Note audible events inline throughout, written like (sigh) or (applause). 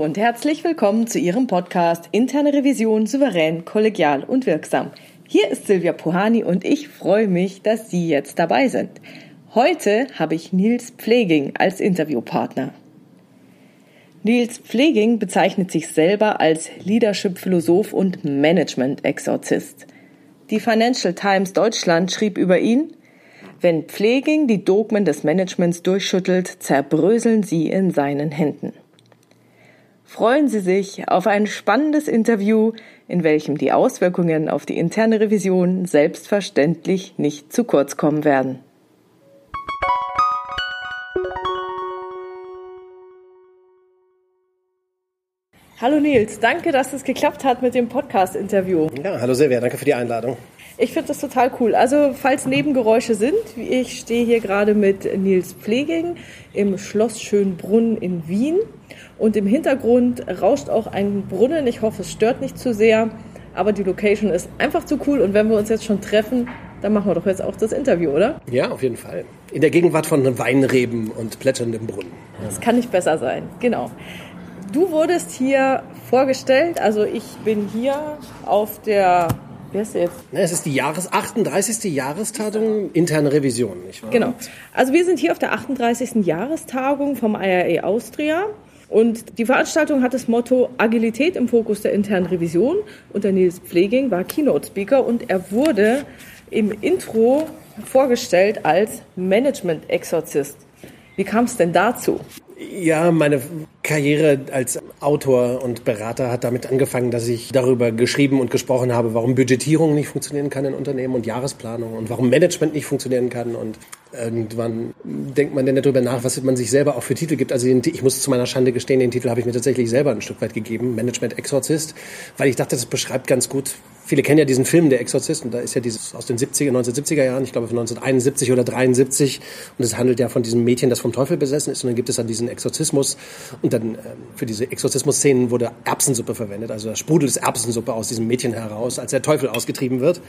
Und herzlich willkommen zu Ihrem Podcast Interne Revision souverän, kollegial und wirksam. Hier ist Silvia Puhani und ich freue mich, dass Sie jetzt dabei sind. Heute habe ich Nils Pfleging als Interviewpartner. Nils Pfleging bezeichnet sich selber als Leadership-Philosoph und Management-Exorzist. Die Financial Times Deutschland schrieb über ihn, wenn Pfleging die Dogmen des Managements durchschüttelt, zerbröseln sie in seinen Händen. Freuen Sie sich auf ein spannendes Interview, in welchem die Auswirkungen auf die interne Revision selbstverständlich nicht zu kurz kommen werden. Hallo Nils, danke, dass es geklappt hat mit dem Podcast-Interview. Ja, hallo Silvia, danke für die Einladung. Ich finde das total cool. Also, falls Nebengeräusche sind, ich stehe hier gerade mit Nils Pfleging im Schloss Schönbrunn in Wien. Und im Hintergrund rauscht auch ein Brunnen. Ich hoffe, es stört nicht zu sehr. Aber die Location ist einfach zu cool. Und wenn wir uns jetzt schon treffen, dann machen wir doch jetzt auch das Interview, oder? Ja, auf jeden Fall. In der Gegenwart von Weinreben und plätscherndem Brunnen. Das kann nicht besser sein, genau. Du wurdest hier vorgestellt, also ich bin hier auf der Wer ist jetzt? es ist die Jahres 38. Jahrestagung interne Revision, nicht wahr? Genau. Also wir sind hier auf der 38. Jahrestagung vom IRA Austria. Und die Veranstaltung hat das Motto Agilität im Fokus der internen Revision. Und der Nils Pfleging war Keynote Speaker und er wurde im Intro vorgestellt als Management-Exorzist. Wie kam es denn dazu? Ja, meine Karriere als Autor und Berater hat damit angefangen, dass ich darüber geschrieben und gesprochen habe, warum Budgetierung nicht funktionieren kann in Unternehmen und Jahresplanung und warum Management nicht funktionieren kann. Und irgendwann denkt man dann darüber nach, was man sich selber auch für Titel gibt. Also ich muss zu meiner Schande gestehen, den Titel habe ich mir tatsächlich selber ein Stück weit gegeben, Management Exorzist, weil ich dachte, das beschreibt ganz gut, Viele kennen ja diesen Film Der Exorzist und da ist ja dieses aus den 70er, 1970er Jahren, ich glaube von 1971 oder 73 und es handelt ja von diesem Mädchen, das vom Teufel besessen ist. Und dann gibt es dann diesen Exorzismus. Und dann ähm, für diese Exorzismus-Szenen wurde Erbsensuppe verwendet, also da sprudelt Erbsensuppe aus diesem Mädchen heraus, als der Teufel ausgetrieben wird.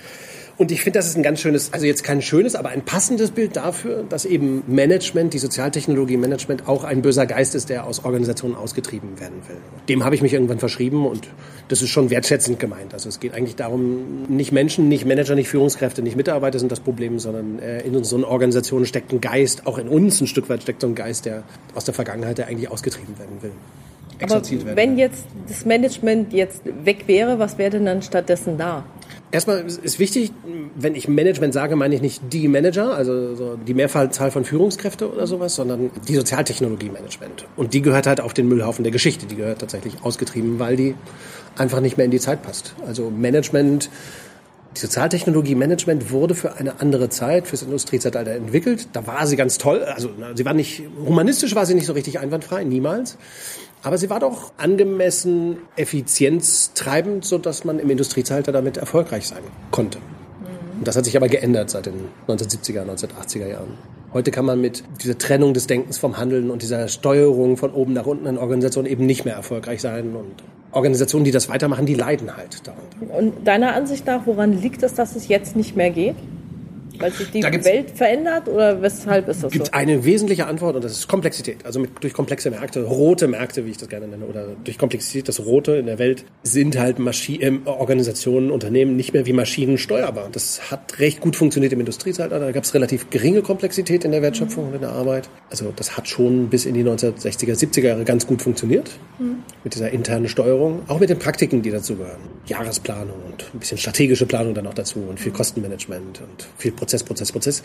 Und ich finde, das ist ein ganz schönes, also jetzt kein schönes, aber ein passendes Bild dafür, dass eben Management, die Sozialtechnologie Management auch ein böser Geist ist, der aus Organisationen ausgetrieben werden will. Dem habe ich mich irgendwann verschrieben und das ist schon wertschätzend gemeint. Also es geht eigentlich darum, nicht Menschen, nicht Manager, nicht Führungskräfte, nicht Mitarbeiter sind das Problem, sondern äh, in unseren Organisationen steckt ein Geist, auch in uns ein Stück weit steckt so ein Geist, der aus der Vergangenheit, der eigentlich ausgetrieben werden will. Aber wenn jetzt das Management jetzt weg wäre, was wäre denn dann stattdessen da? Erstmal ist wichtig, wenn ich Management sage, meine ich nicht die Manager, also so die Mehrfachzahl von Führungskräfte oder sowas, sondern die Sozialtechnologie-Management. Und die gehört halt auf den Müllhaufen der Geschichte. Die gehört tatsächlich ausgetrieben, weil die einfach nicht mehr in die Zeit passt. Also Management, die Sozialtechnologie-Management wurde für eine andere Zeit, fürs Industriezeitalter entwickelt. Da war sie ganz toll. Also sie war nicht, humanistisch war sie nicht so richtig einwandfrei, niemals. Aber sie war doch angemessen effizienztreibend, sodass man im Industriezeitalter damit erfolgreich sein konnte. Und das hat sich aber geändert seit den 1970er, 1980er Jahren. Heute kann man mit dieser Trennung des Denkens vom Handeln und dieser Steuerung von oben nach unten in Organisationen eben nicht mehr erfolgreich sein. Und Organisationen, die das weitermachen, die leiden halt darunter. Und deiner Ansicht nach, woran liegt es, dass es jetzt nicht mehr geht? Weil sich die Welt verändert oder weshalb ist das gibt so? eine wesentliche Antwort und das ist Komplexität. Also mit, durch komplexe Märkte, rote Märkte, wie ich das gerne nenne, oder durch Komplexität, das Rote in der Welt sind halt Maschi äh, Organisationen, Unternehmen nicht mehr wie Maschinen steuerbar. Das hat recht gut funktioniert im Industriezeitalter. Da gab es relativ geringe Komplexität in der Wertschöpfung und in der Arbeit. Also das hat schon bis in die 1960er, 70er Jahre ganz gut funktioniert mhm. mit dieser internen Steuerung, auch mit den Praktiken, die dazu gehören. Jahresplanung und ein bisschen strategische Planung dann auch dazu und viel Kostenmanagement und viel Prozess Prozess, Prozess, Prozess.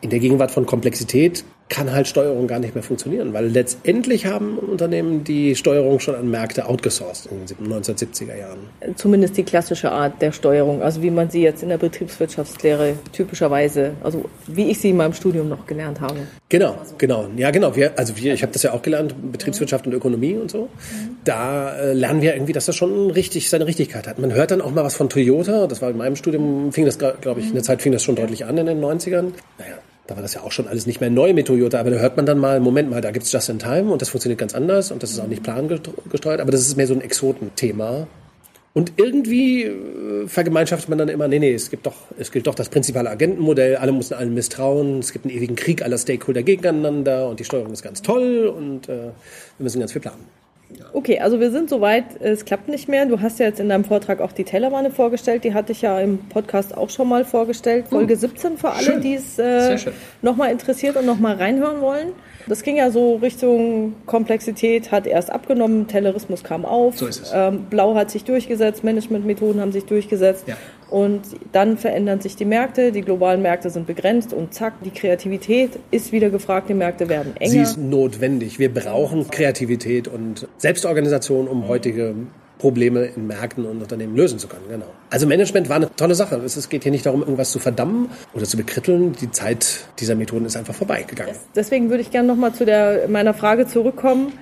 In der Gegenwart von Komplexität kann halt Steuerung gar nicht mehr funktionieren, weil letztendlich haben Unternehmen die Steuerung schon an Märkte outgesourced in den 1970er Jahren. Zumindest die klassische Art der Steuerung, also wie man sie jetzt in der Betriebswirtschaftslehre typischerweise, also wie ich sie in meinem Studium noch gelernt habe. Genau, genau. Ja, genau. Wir, also wir, ich habe das ja auch gelernt, Betriebswirtschaft und Ökonomie und so. Da äh, lernen wir irgendwie, dass das schon richtig seine Richtigkeit hat. Man hört dann auch mal was von Toyota. Das war in meinem Studium, fing das, glaube ich, in der Zeit fing das schon deutlich an in den 90ern. Naja, da war das ja auch schon alles nicht mehr neu mit Toyota, aber da hört man dann mal, Moment mal, da gibt's Just in Time und das funktioniert ganz anders und das ist auch nicht plangesteuert, aber das ist mehr so ein Exotenthema. Und irgendwie äh, vergemeinschaftet man dann immer, nee, nee, es gibt doch, es gilt doch das prinzipale Agentenmodell, alle müssen allen misstrauen, es gibt einen ewigen Krieg aller Stakeholder gegeneinander und die Steuerung ist ganz toll und äh, wir müssen ganz viel planen. Okay, also wir sind soweit, es klappt nicht mehr. Du hast ja jetzt in deinem Vortrag auch die Tellerwanne vorgestellt. Die hatte ich ja im Podcast auch schon mal vorgestellt. Folge 17 für alle, Schön. die es äh, nochmal interessiert und nochmal reinhören wollen. Das ging ja so Richtung Komplexität, hat erst abgenommen, Tellerismus kam auf, So ist es. Ähm, Blau hat sich durchgesetzt, Managementmethoden haben sich durchgesetzt. Ja. Und dann verändern sich die Märkte, die globalen Märkte sind begrenzt und zack, die Kreativität ist wieder gefragt, die Märkte werden enger. Sie ist notwendig. Wir brauchen Kreativität und Selbstorganisation, um heutige Probleme in Märkten und Unternehmen lösen zu können. Genau. Also Management war eine tolle Sache. Es geht hier nicht darum, irgendwas zu verdammen oder zu bekritteln. Die Zeit dieser Methoden ist einfach vorbeigegangen. Deswegen würde ich gerne nochmal zu der, meiner Frage zurückkommen.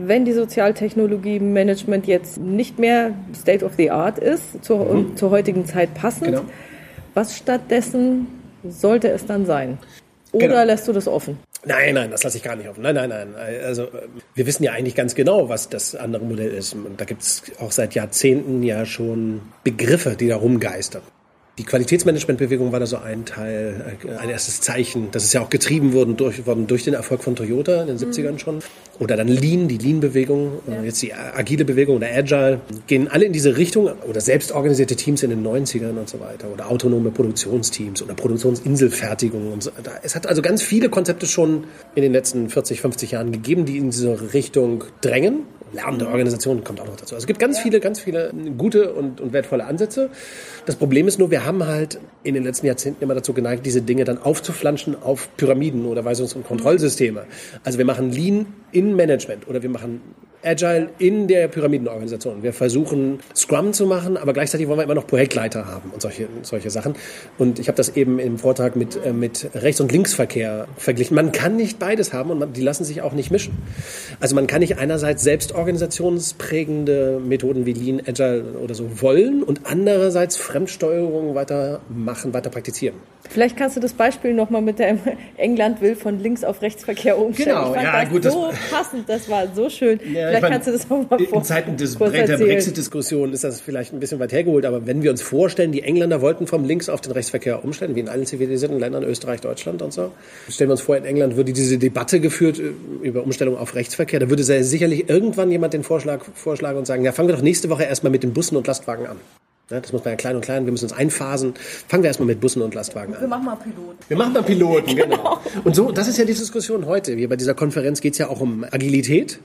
Wenn die Sozialtechnologie Management jetzt nicht mehr State of the Art ist, zur, und zur heutigen Zeit passend, Mhm. Genau. was stattdessen sollte es dann sein? Oder Genau. lässt du das offen? Nein, nein, das lasse ich gar nicht offen. Nein, nein, nein. Also wir wissen ja eigentlich ganz genau, was das andere Modell ist. Und da gibt es auch seit Jahrzehnten ja schon Begriffe, die da rumgeistern. Die Qualitätsmanagementbewegung war da so ein Teil, äh, ein erstes Zeichen. Das ist ja auch getrieben worden durch, worden durch den Erfolg von Toyota in den 70ern schon. Oder dann Lean, die Lean-Bewegung, äh, jetzt die agile Bewegung oder Agile, gehen alle in diese Richtung. Oder selbstorganisierte Teams in den 90ern und so weiter. Oder autonome Produktionsteams oder Produktionsinselfertigung und so. Es hat also ganz viele Konzepte schon in den letzten 40, 50 Jahren gegeben, die in diese Richtung drängen. Lernende Organisationen kommt auch noch dazu. Also es gibt ganz viele, ganz viele gute und, und wertvolle Ansätze. Das Problem ist nur, wir haben halt in den letzten Jahrzehnten immer dazu geneigt, diese Dinge dann aufzuflanschen auf Pyramiden oder Weisungs- und Kontrollsysteme. Also wir machen Lean in Management oder wir machen Agile in der Pyramidenorganisation. Wir versuchen Scrum zu machen, aber gleichzeitig wollen wir immer noch Projektleiter haben und solche, solche Sachen. Und ich habe das eben im Vortrag mit, äh, mit Rechts- und Linksverkehr verglichen. Man kann nicht beides haben und man, die lassen sich auch nicht mischen. Also man kann nicht einerseits selbst organisationsprägende Methoden wie Lean, Agile oder so wollen und andererseits Fremdsteuerung weiter machen, weiter praktizieren. Vielleicht kannst du das Beispiel nochmal mit der England will von links auf Rechtsverkehr umstellen. Genau, ja, das gut, das- so passend, das war so schön. Ja, Vielleicht ich meine, kannst du das auch mal vor, In Zeiten des der. Brexit-Diskussion ist das vielleicht ein bisschen weit hergeholt, aber wenn wir uns vorstellen, die Engländer wollten vom Links auf den Rechtsverkehr umstellen, wie in allen zivilisierten Ländern, Österreich, Deutschland und so. Stellen wir uns vor, in England würde diese Debatte geführt äh, über Umstellung auf Rechtsverkehr. Da würde sehr sicherlich irgendwann jemand den Vorschlag vorschlagen und sagen, ja, fangen wir doch nächste Woche erstmal mit den Bussen und Lastwagen an. Ja, das muss man ja klein und klein, wir müssen uns einphasen. Fangen wir erstmal mit Bussen und Lastwagen an. Wir machen mal Pilot. Wir machen mal Piloten, (laughs) genau. Und so, das ist ja die Diskussion heute. Hier bei dieser Konferenz geht es ja auch um Agilität.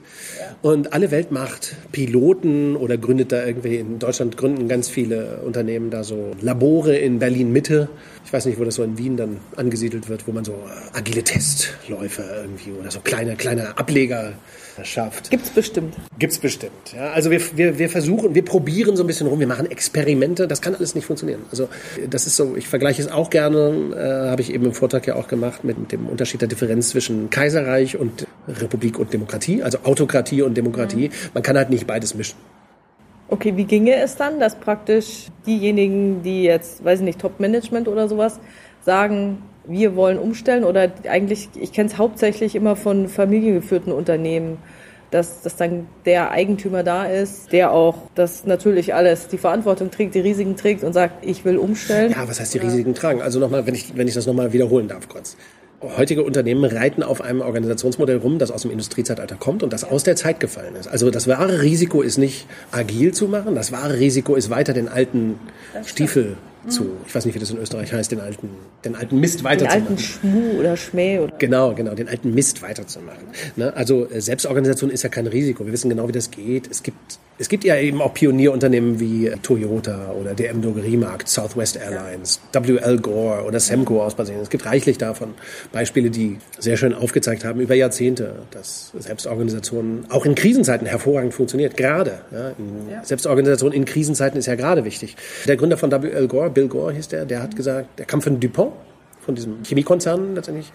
Und alle Welt macht Piloten oder gründet da irgendwie, in Deutschland gründen ganz viele Unternehmen da so Labore in Berlin Mitte. Ich weiß nicht, wo das so in Wien dann angesiedelt wird, wo man so äh, agile Testläufe irgendwie oder so kleine, kleine Ableger schafft. Gibt's bestimmt. Gibt's bestimmt. Ja, also wir, wir, wir versuchen, wir probieren so ein bisschen rum, wir machen Experimente. Das kann alles nicht funktionieren. Also das ist so, ich vergleiche es auch gerne, äh, habe ich eben im Vortrag ja auch gemacht, mit dem Unterschied der Differenz zwischen Kaiserreich und Republik und Demokratie, also Autokratie und Demokratie. Man kann halt nicht beides mischen. Okay, wie ginge es dann, dass praktisch diejenigen, die jetzt, weiß ich nicht, Top-Management oder sowas, sagen, wir wollen umstellen oder eigentlich, ich kenne es hauptsächlich immer von familiengeführten Unternehmen, dass, dass dann der Eigentümer da ist, der auch das natürlich alles, die Verantwortung trägt, die Risiken trägt und sagt, ich will umstellen. Ja, was heißt die Risiken tragen? Also nochmal, wenn ich, wenn ich das nochmal wiederholen darf kurz. Heutige Unternehmen reiten auf einem Organisationsmodell rum, das aus dem Industriezeitalter kommt und das aus der Zeit gefallen ist. Also das wahre Risiko ist nicht agil zu machen, das wahre Risiko ist weiter den alten Stiefel zu, ich weiß nicht, wie das in Österreich heißt, den alten, den alten Mist den weiterzumachen. alten Schmuh oder Schmäh oder Genau, genau, den alten Mist weiterzumachen. Ne? Also äh, Selbstorganisation ist ja kein Risiko. Wir wissen genau, wie das geht. Es gibt, es gibt ja eben auch Pionierunternehmen wie äh, Toyota oder DM Drogeriemarkt, Southwest Airlines, WL Gore oder Semco aus Brasilien. Es gibt reichlich davon Beispiele, die sehr schön aufgezeigt haben über Jahrzehnte, dass Selbstorganisation auch in Krisenzeiten hervorragend funktioniert. Gerade. Ja? In Selbstorganisation in Krisenzeiten ist ja gerade wichtig. Der Gründer von WL Gore, Bill Gore hieß der, der hat gesagt, der kam von DuPont von diesem Chemiekonzern letztendlich.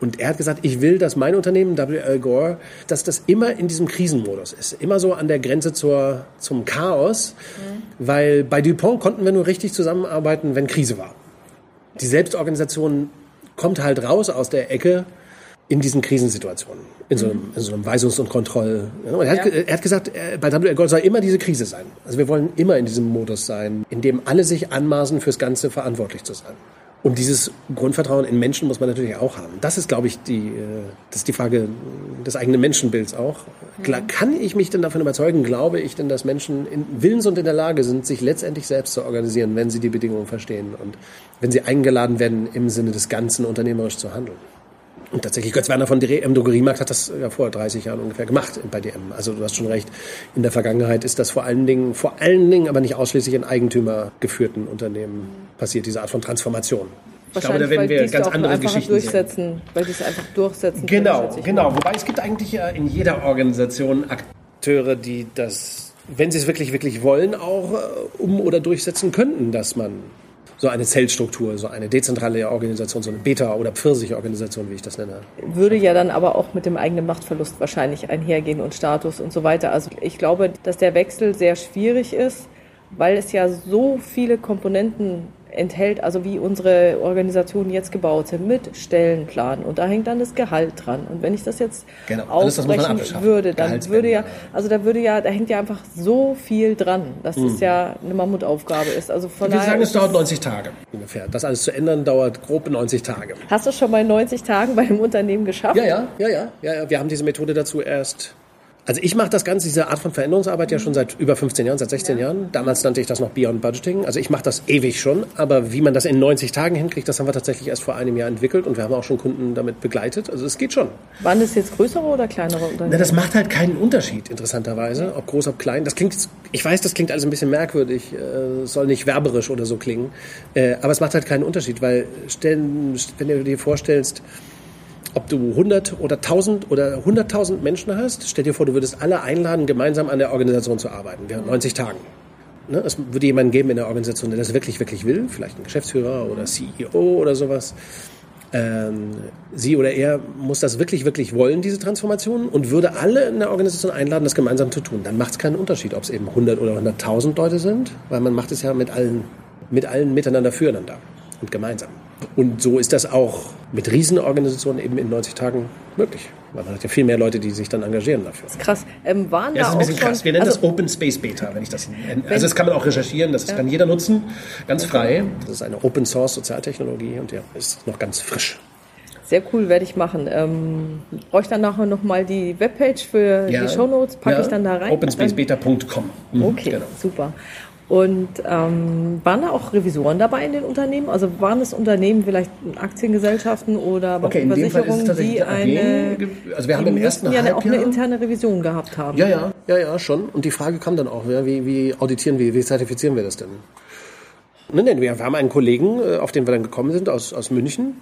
Und er hat gesagt, ich will, dass mein Unternehmen, W.L. Gore, dass das immer in diesem Krisenmodus ist. Immer so an der Grenze zur, zum Chaos. Weil bei DuPont konnten wir nur richtig zusammenarbeiten, wenn Krise war. Die Selbstorganisation kommt halt raus aus der Ecke in diesen Krisensituationen. In so einem, in so einem Weisungs- und Kontroll. Ja, und er, hat, ge- er hat gesagt, äh, bei W.L. Gore soll immer diese Krise sein. Also wir wollen immer in diesem Modus sein, in dem alle sich anmaßen, fürs Ganze verantwortlich zu sein. Und dieses Grundvertrauen in Menschen muss man natürlich auch haben. Das ist, glaube ich, die, äh, das ist die Frage des eigenen Menschenbilds auch. Klar, kann ich mich denn davon überzeugen, glaube ich denn, dass Menschen in, willens und in der Lage sind, sich letztendlich selbst zu organisieren, wenn sie die Bedingungen verstehen und wenn sie eingeladen werden, im Sinne des Ganzen unternehmerisch zu handeln? Und tatsächlich, Götz Werner von DM Drogeriemarkt hat das ja vor 30 Jahren ungefähr gemacht bei DM. Also du hast schon recht. In der Vergangenheit ist das vor allen Dingen, vor allen Dingen, aber nicht ausschließlich in eigentümergeführten Unternehmen passiert, diese Art von Transformation. Ich glaube, da werden wir ganz andere Geschichten durchsetzen, sehen. Weil die es einfach durchsetzen Genau, können, genau. Wobei es gibt eigentlich ja in jeder Organisation Akteure, die das, wenn sie es wirklich, wirklich wollen, auch äh, um- oder durchsetzen könnten, dass man so eine Zellstruktur, so eine dezentrale Organisation, so eine Beta- oder Pfirsich-Organisation, wie ich das nenne. Würde ja dann aber auch mit dem eigenen Machtverlust wahrscheinlich einhergehen und Status und so weiter. Also ich glaube, dass der Wechsel sehr schwierig ist, weil es ja so viele Komponenten enthält, also wie unsere Organisationen jetzt gebaut sind, mit Stellenplan. Und da hängt dann das Gehalt dran. Und wenn ich das jetzt genau. aufbrechen würde, dann würde ja, also da würde ja, da hängt ja einfach so viel dran, dass mhm. es ja eine Mammutaufgabe ist. Also von Wir sagen, es dauert 90 Tage ungefähr. Das alles zu ändern dauert grob 90 Tage. Hast du schon mal 90 Tagen bei einem Unternehmen geschafft? Ja, ja, ja, ja, ja. Wir haben diese Methode dazu erst also ich mache das Ganze, diese Art von Veränderungsarbeit ja schon seit über 15 Jahren, seit 16 ja. Jahren. Damals nannte ich das noch Beyond Budgeting. Also ich mache das ewig schon, aber wie man das in 90 Tagen hinkriegt, das haben wir tatsächlich erst vor einem Jahr entwickelt und wir haben auch schon Kunden damit begleitet. Also es geht schon. Waren das jetzt größere oder kleinere Unternehmen? Na, das macht halt keinen Unterschied, interessanterweise, ob groß, ob klein. Das klingt, ich weiß, das klingt alles ein bisschen merkwürdig, äh, soll nicht werberisch oder so klingen, äh, aber es macht halt keinen Unterschied, weil stellen, wenn du dir vorstellst, ob du 100 oder 1000 oder 100.000 Menschen hast, stell dir vor, du würdest alle einladen, gemeinsam an der Organisation zu arbeiten, während 90 Tagen. Ne? Es würde jemanden geben in der Organisation, der das wirklich, wirklich will, vielleicht ein Geschäftsführer oder CEO oder sowas. Ähm, sie oder er muss das wirklich, wirklich wollen, diese Transformation, und würde alle in der Organisation einladen, das gemeinsam zu tun. Dann macht es keinen Unterschied, ob es eben 100 oder 100.000 Leute sind, weil man macht es ja mit allen, mit allen miteinander füreinander und gemeinsam. Und so ist das auch mit Riesenorganisationen eben in 90 Tagen möglich. Weil man hat ja viel mehr Leute, die sich dann engagieren dafür. Das ist krass. Ähm, waren ja, das ist ein bisschen krass. Wir nennen also, das Open Space Beta, wenn ich das nenne. Also das kann man auch recherchieren, das ja. kann jeder nutzen, ganz frei. Das ist eine Open Source Sozialtechnologie und ja, ist noch ganz frisch. Sehr cool, werde ich machen. Ähm, brauche ich dann nachher nochmal die Webpage für ja. die Shownotes? Packe ja. ich dann da rein? openspacebeta.com. Mhm, okay, genau. super. Und ähm, waren da auch Revisoren dabei in den Unternehmen? Also waren es Unternehmen, vielleicht Aktiengesellschaften oder okay, Versicherungen, die eine, also wir haben im ersten ja auch eine interne Revision gehabt haben? Ja, ja, ja, ja, schon. Und die Frage kam dann auch, ja, wie, wie auditieren wir, wie zertifizieren wir das denn? Nein, wir haben einen Kollegen, äh, auf den wir dann gekommen sind, aus, aus München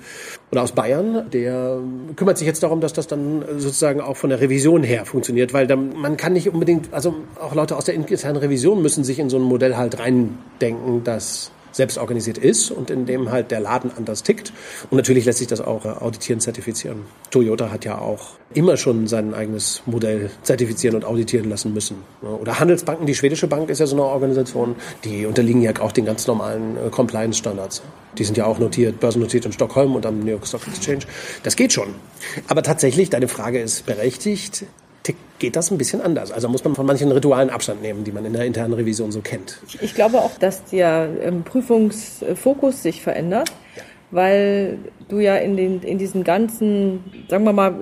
oder aus Bayern, der kümmert sich jetzt darum, dass das dann sozusagen auch von der Revision her funktioniert, weil dann, man kann nicht unbedingt, also auch Leute aus der internen Revision müssen sich in so ein Modell halt reindenken, dass selbst organisiert ist und in dem halt der Laden anders tickt. Und natürlich lässt sich das auch äh, auditieren, zertifizieren. Toyota hat ja auch immer schon sein eigenes Modell zertifizieren und auditieren lassen müssen. Oder Handelsbanken, die schwedische Bank ist ja so eine Organisation, die unterliegen ja auch den ganz normalen äh, Compliance-Standards. Die sind ja auch notiert, börsennotiert in Stockholm und am New York Stock Exchange. Das geht schon. Aber tatsächlich, deine Frage ist berechtigt geht das ein bisschen anders. Also muss man von manchen Ritualen Abstand nehmen, die man in der internen Revision so kennt. Ich glaube auch, dass der ähm, Prüfungsfokus sich verändert. Ja weil du ja in, den, in diesen ganzen, sagen wir mal,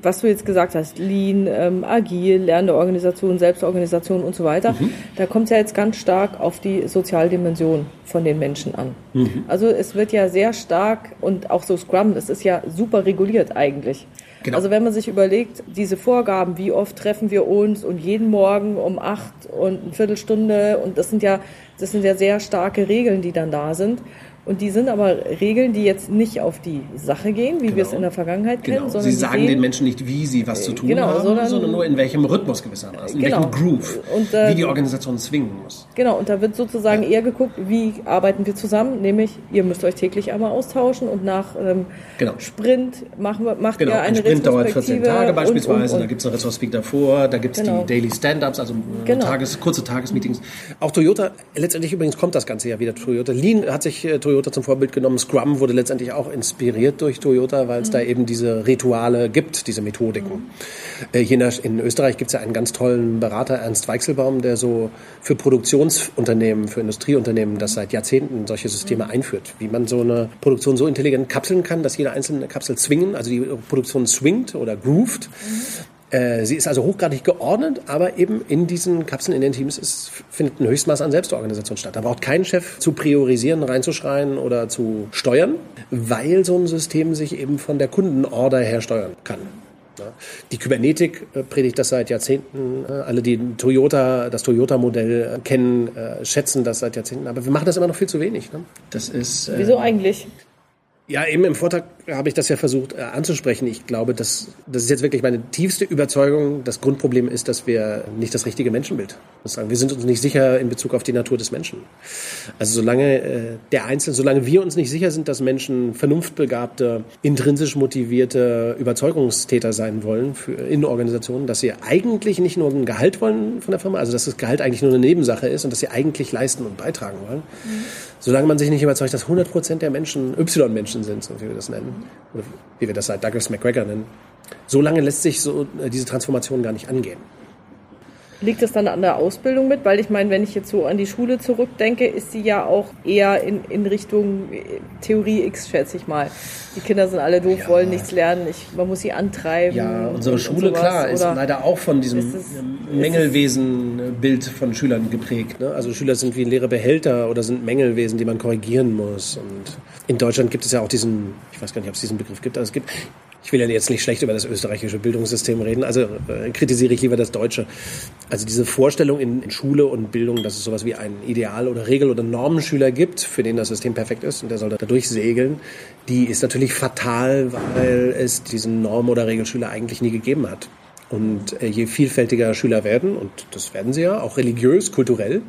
was du jetzt gesagt hast, Lean, ähm, Agil, lernende Organisation, Selbstorganisation und so weiter, mhm. da kommt es ja jetzt ganz stark auf die Sozialdimension von den Menschen an. Mhm. Also es wird ja sehr stark und auch so Scrum, das ist ja super reguliert eigentlich. Genau. Also wenn man sich überlegt, diese Vorgaben, wie oft treffen wir uns und jeden Morgen um acht und eine Viertelstunde und das sind ja, das sind ja sehr starke Regeln, die dann da sind. Und die sind aber Regeln, die jetzt nicht auf die Sache gehen, wie genau. wir es in der Vergangenheit kennen. Genau. Sondern sie sagen den Menschen nicht, wie sie was zu tun genau, haben, sondern, sondern, nur in welchem Rhythmus gewissermaßen, in genau. welchem Groove, und, äh, wie die Organisation zwingen muss. Genau, und da wird sozusagen ja. eher geguckt, wie arbeiten wir zusammen, nämlich ihr müsst euch täglich einmal austauschen und nach ähm, genau. Sprint machen wir, macht genau. ihr eine Ein Sprint dauert 14 Tage beispielsweise, und, und, und. da gibt es eine Retrospekt davor, da gibt es genau. die Daily Stand-Ups, also äh, genau. Tages, kurze Tagesmeetings. Auch Toyota, letztendlich übrigens kommt das Ganze ja wieder Toyota. Lean hat sich äh, Toyota Toyota zum Vorbild genommen. Scrum wurde letztendlich auch inspiriert durch Toyota, weil es mhm. da eben diese Rituale gibt, diese Methodiken. Mhm. Äh, hier in Österreich gibt es ja einen ganz tollen Berater, Ernst Weichselbaum, der so für Produktionsunternehmen, für Industrieunternehmen das seit Jahrzehnten solche Systeme mhm. einführt. Wie man so eine Produktion so intelligent kapseln kann, dass jede einzelne Kapsel zwingen, also die Produktion swingt oder grooved. Äh, sie ist also hochgradig geordnet, aber eben in diesen Kapseln, in den Teams ist, findet ein Höchstmaß an Selbstorganisation statt. Da braucht kein Chef zu priorisieren, reinzuschreien oder zu steuern, weil so ein System sich eben von der Kundenorder her steuern kann. Die Kybernetik äh, predigt das seit Jahrzehnten. Äh, alle, die Toyota, das Toyota-Modell kennen, schätzen das seit Jahrzehnten. Aber wir machen das immer noch viel zu wenig. Ne? Das ist. Wieso eigentlich? Ja, eben im Vortrag habe ich das ja versucht äh, anzusprechen. Ich glaube, dass das ist jetzt wirklich meine tiefste Überzeugung. Das Grundproblem ist, dass wir nicht das richtige Menschenbild sagen. Wir sind uns nicht sicher in Bezug auf die Natur des Menschen. Also solange äh, der Einzelne, solange wir uns nicht sicher sind, dass Menschen vernunftbegabte, intrinsisch motivierte Überzeugungstäter sein wollen für, in Organisationen, dass sie eigentlich nicht nur ein Gehalt wollen von der Firma, also dass das Gehalt eigentlich nur eine Nebensache ist und dass sie eigentlich leisten und beitragen wollen. Mhm solange man sich nicht überzeugt, dass 100 Prozent der Menschen Y-Menschen sind, so wie wir das nennen, oder wie wir das seit Douglas McGregor nennen, solange lässt sich so äh, diese Transformation gar nicht angehen. Liegt das dann an der Ausbildung mit? Weil ich meine, wenn ich jetzt so an die Schule zurückdenke, ist sie ja auch eher in, in Richtung äh, Theorie X, schätze ich mal. Die Kinder sind alle doof, ja. wollen nichts lernen, ich, man muss sie antreiben. Ja, unsere Schule, sowas. klar, ist leider auch von diesem es, Mängelwesen-Bild von Schülern geprägt. Ne? Also Schüler sind wie leere Behälter oder sind Mängelwesen, die man korrigieren muss. Und in Deutschland gibt es ja auch diesen, ich weiß gar nicht, ob es diesen Begriff gibt, aber es gibt ich will ja jetzt nicht schlecht über das österreichische Bildungssystem reden, also äh, kritisiere ich lieber das deutsche. Also diese Vorstellung in, in, Schule und Bildung, dass es sowas wie ein Ideal- oder Regel- oder Normenschüler gibt, für den das System perfekt ist und der soll da durchsegeln, die ist natürlich fatal, weil es diesen Norm- oder Regelschüler eigentlich nie gegeben hat. Und äh, je vielfältiger Schüler werden, und das werden sie ja, auch religiös, kulturell,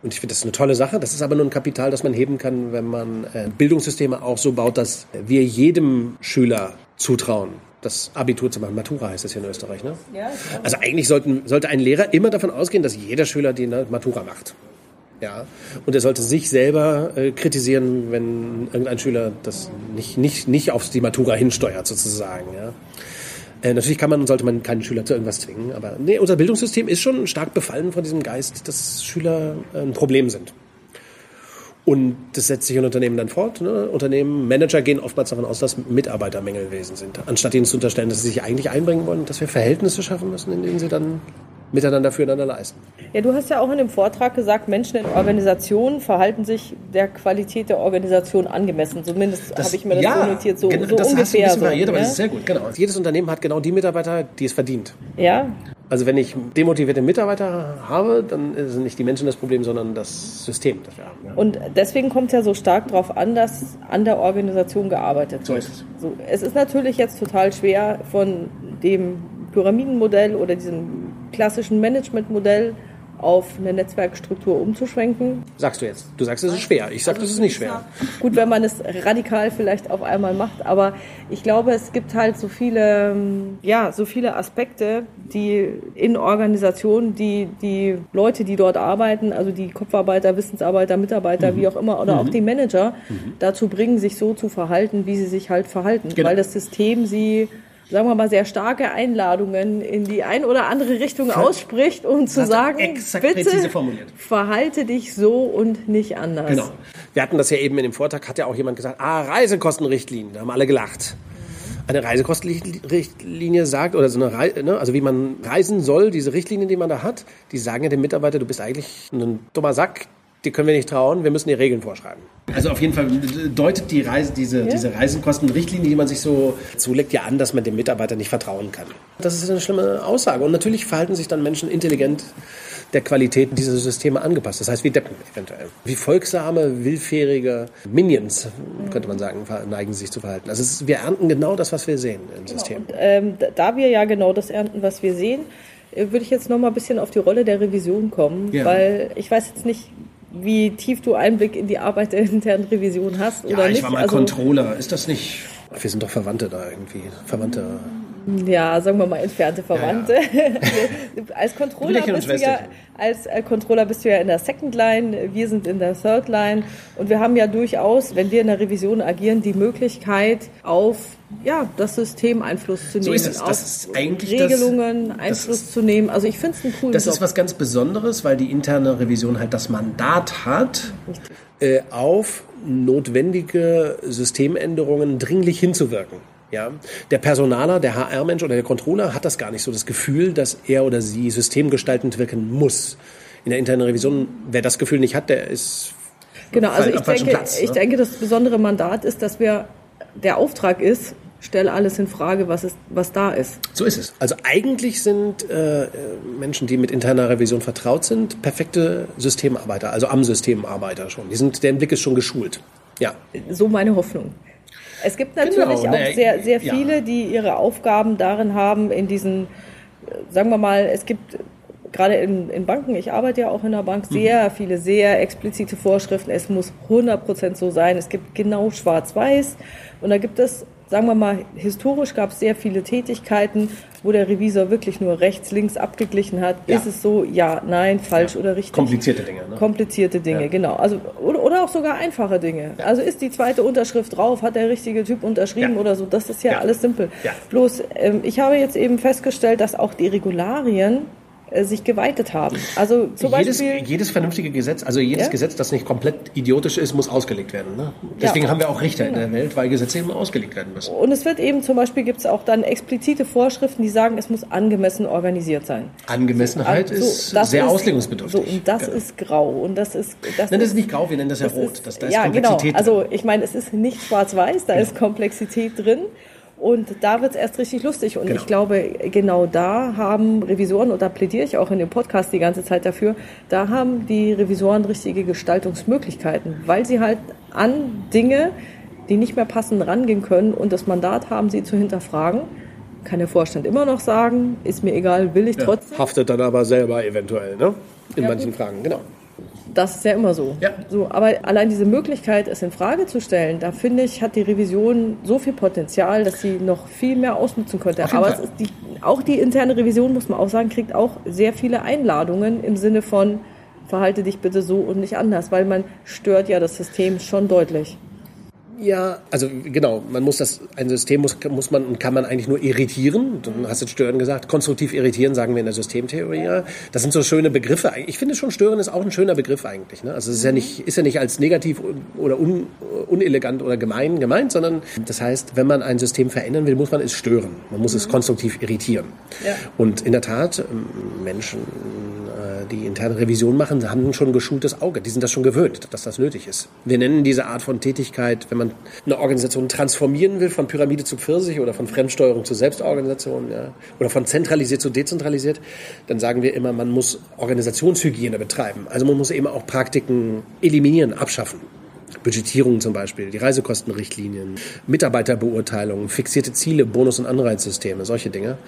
und ich finde das eine tolle Sache. Das ist aber nur ein Kapital, das man heben kann, wenn man äh, Bildungssysteme auch so baut, dass wir jedem Schüler zutrauen, das Abitur zu machen. Matura heißt es hier in Österreich, ne? Ja, also eigentlich sollten, sollte ein Lehrer immer davon ausgehen, dass jeder Schüler die Matura macht. Ja, und er sollte sich selber äh, kritisieren, wenn irgendein Schüler das nicht, nicht, nicht auf die Matura hinsteuert, sozusagen. Ja. Äh, natürlich kann man und sollte man keinen Schüler zu irgendwas zwingen, aber nee, unser Bildungssystem ist schon stark befallen von diesem Geist, dass Schüler äh, ein Problem sind. Und das setzt sich in Unternehmen dann fort. Ne? Unternehmen, Manager gehen oftmals davon aus, dass Mitarbeiter Mängelwesen sind, anstatt ihnen zu unterstellen, dass sie sich eigentlich einbringen wollen, dass wir Verhältnisse schaffen müssen, in denen sie dann miteinander füreinander leisten. Ja, du hast ja auch in dem Vortrag gesagt, Menschen in Organisationen verhalten sich der Qualität der Organisation angemessen. Zumindest habe ich mir das ja, so notiert, so, genau, so das ungefähr. Hast du ein bisschen so, aber ja? das ist sehr gut, genau. Jedes Unternehmen hat genau die Mitarbeiter, die es verdient. Ja. Also wenn ich demotivierte Mitarbeiter habe, dann sind nicht die Menschen das Problem, sondern das System, das wir haben. Ja. Und deswegen kommt es ja so stark darauf an, dass an der Organisation gearbeitet wird. So ist es. So, es ist natürlich jetzt total schwer von dem Pyramidenmodell oder diesem klassischen Managementmodell auf eine Netzwerkstruktur umzuschwenken. Sagst du jetzt? Du sagst, es ist schwer. Ich sag, also, das ist nicht schwer. Gut, wenn man es radikal vielleicht auf einmal macht, aber ich glaube, es gibt halt so viele, ja, so viele Aspekte, die in Organisationen, die die Leute, die dort arbeiten, also die Kopfarbeiter, Wissensarbeiter, Mitarbeiter, mhm. wie auch immer, oder mhm. auch die Manager, mhm. dazu bringen, sich so zu verhalten, wie sie sich halt verhalten, genau. weil das System sie sagen wir mal, sehr starke Einladungen in die ein oder andere Richtung ausspricht, um zu sagen, bitte verhalte dich so und nicht anders. Genau. Wir hatten das ja eben in dem Vortrag, hat ja auch jemand gesagt, ah, Reisekostenrichtlinien, da haben alle gelacht. Eine Reisekostenrichtlinie sagt, oder so eine Reise, ne, also wie man reisen soll, diese Richtlinien, die man da hat, die sagen ja dem Mitarbeiter, du bist eigentlich ein dummer Sack, die können wir nicht trauen, wir müssen die Regeln vorschreiben. Also auf jeden Fall deutet die Reise, diese, ja. diese Reisenkostenrichtlinie, die man sich so zulegt, ja an, dass man dem Mitarbeiter nicht vertrauen kann. Das ist eine schlimme Aussage. Und natürlich verhalten sich dann Menschen intelligent der Qualität dieser Systeme angepasst. Das heißt, wie Deppen eventuell. Wie folgsame, willfährige Minions, könnte man sagen, neigen sich zu verhalten. Also ist, wir ernten genau das, was wir sehen im genau. System. Und, ähm, da wir ja genau das ernten, was wir sehen, äh, würde ich jetzt noch mal ein bisschen auf die Rolle der Revision kommen, ja. weil ich weiß jetzt nicht, wie tief du Einblick in die Arbeit der internen Revision hast ja, oder nicht. ich war mal also, Controller. Ist das nicht? Wir sind doch Verwandte da irgendwie. Verwandte. Ja, sagen wir mal entfernte Verwandte. Ja, ja. (laughs) als Controller bist du ja als äh, Controller bist du ja in der Second Line, wir sind in der Third Line und wir haben ja durchaus, wenn wir in der Revision agieren, die Möglichkeit auf ja, das System Einfluss zu nehmen, so ist es. Das ist eigentlich Regelungen das, Einfluss ist, zu nehmen. Also ich finde es einen coolen Das Job. ist was ganz Besonderes, weil die interne Revision halt das Mandat hat, äh, auf notwendige Systemänderungen dringlich hinzuwirken. Ja, der Personaler, der HR-Mensch oder der Controller hat das gar nicht so das Gefühl, dass er oder sie systemgestaltend wirken muss. In der internen Revision, wer das Gefühl nicht hat, der ist Genau, also ich denke, Platz, ne? ich denke, das besondere Mandat ist, dass wir der Auftrag ist, stell alles in Frage, was, ist, was da ist. So ist es. Also eigentlich sind äh, Menschen, die mit interner Revision vertraut sind, perfekte Systemarbeiter, also am Systemarbeiter schon. Die sind, deren Blick ist schon geschult. Ja. So meine Hoffnung. Es gibt natürlich genau, auch ne, sehr, sehr viele, ja. die ihre Aufgaben darin haben, in diesen, sagen wir mal, es gibt gerade in, in Banken, ich arbeite ja auch in der Bank, mhm. sehr mhm. viele, sehr explizite Vorschriften. Es muss 100% so sein. Es gibt genau schwarz-weiß. Und da gibt es sagen wir mal, historisch gab es sehr viele Tätigkeiten, wo der Revisor wirklich nur rechts, links abgeglichen hat. Ja. Ist es so, ja, nein, falsch ja. oder richtig? Komplizierte Dinge. Ne? Komplizierte Dinge, ja. genau. Also, oder, oder, auch sogar einfache Dinge. Also ist die zweite Unterschrift drauf, hat der richtige Typ unterschrieben oder so. Das ist ja, alles simpel. Bloß, ähm, ich habe jetzt eben festgestellt, dass auch die Regularien sich geweitet haben. Also zum jedes, Beispiel jedes vernünftige Gesetz, also jedes ja? Gesetz, das nicht komplett idiotisch ist, muss ausgelegt werden. Ne? Deswegen ja. haben wir auch Richter genau. in der Welt, weil Gesetze eben ausgelegt werden müssen. Und es wird eben zum Beispiel gibt es auch dann explizite Vorschriften, die sagen, es muss angemessen organisiert sein. Angemessenheit also, ist sehr ist, auslegungsbedürftig. So, und das genau. ist grau und das ist das, Nein, das ist nicht grau, wir nennen das ja rot. Ist, das, da ist ja, Komplexität genau. Also ich meine, es ist nicht schwarz-weiß, da genau. ist Komplexität drin. Und da wird es erst richtig lustig. Und genau. ich glaube, genau da haben Revisoren, und da plädiere ich auch in dem Podcast die ganze Zeit dafür, da haben die Revisoren richtige Gestaltungsmöglichkeiten, weil sie halt an Dinge, die nicht mehr passen, rangehen können und das Mandat haben, sie zu hinterfragen. Kann der Vorstand immer noch sagen, ist mir egal, will ich ja, trotzdem. Haftet dann aber selber eventuell, ne? In ja, manchen gut. Fragen, genau. Das ist ja immer so. Ja. so. Aber allein diese Möglichkeit, es in Frage zu stellen, da finde ich, hat die Revision so viel Potenzial, dass sie noch viel mehr ausnutzen könnte. Aber es ist die, auch die interne Revision, muss man auch sagen, kriegt auch sehr viele Einladungen im Sinne von, verhalte dich bitte so und nicht anders, weil man stört ja das System schon deutlich. Ja, also genau, man muss das, ein System muss, muss man und kann man eigentlich nur irritieren. Du hast jetzt stören gesagt, konstruktiv irritieren sagen wir in der Systemtheorie. Das sind so schöne Begriffe. Ich finde schon stören ist auch ein schöner Begriff eigentlich. Ne? Also es ist ja nicht, ist ja nicht als negativ oder un, unelegant oder gemein gemeint, sondern das heißt, wenn man ein System verändern will, muss man es stören. Man muss mhm. es konstruktiv irritieren. Ja. Und in der Tat, ähm, Menschen die interne Revision machen, haben schon ein geschultes Auge. Die sind das schon gewöhnt, dass das nötig ist. Wir nennen diese Art von Tätigkeit, wenn man eine Organisation transformieren will, von Pyramide zu Pfirsich oder von Fremdsteuerung zu Selbstorganisation ja, oder von zentralisiert zu dezentralisiert, dann sagen wir immer, man muss Organisationshygiene betreiben. Also man muss eben auch Praktiken eliminieren, abschaffen. Budgetierung zum Beispiel, die Reisekostenrichtlinien, Mitarbeiterbeurteilungen, fixierte Ziele, Bonus- und Anreizsysteme, solche Dinge,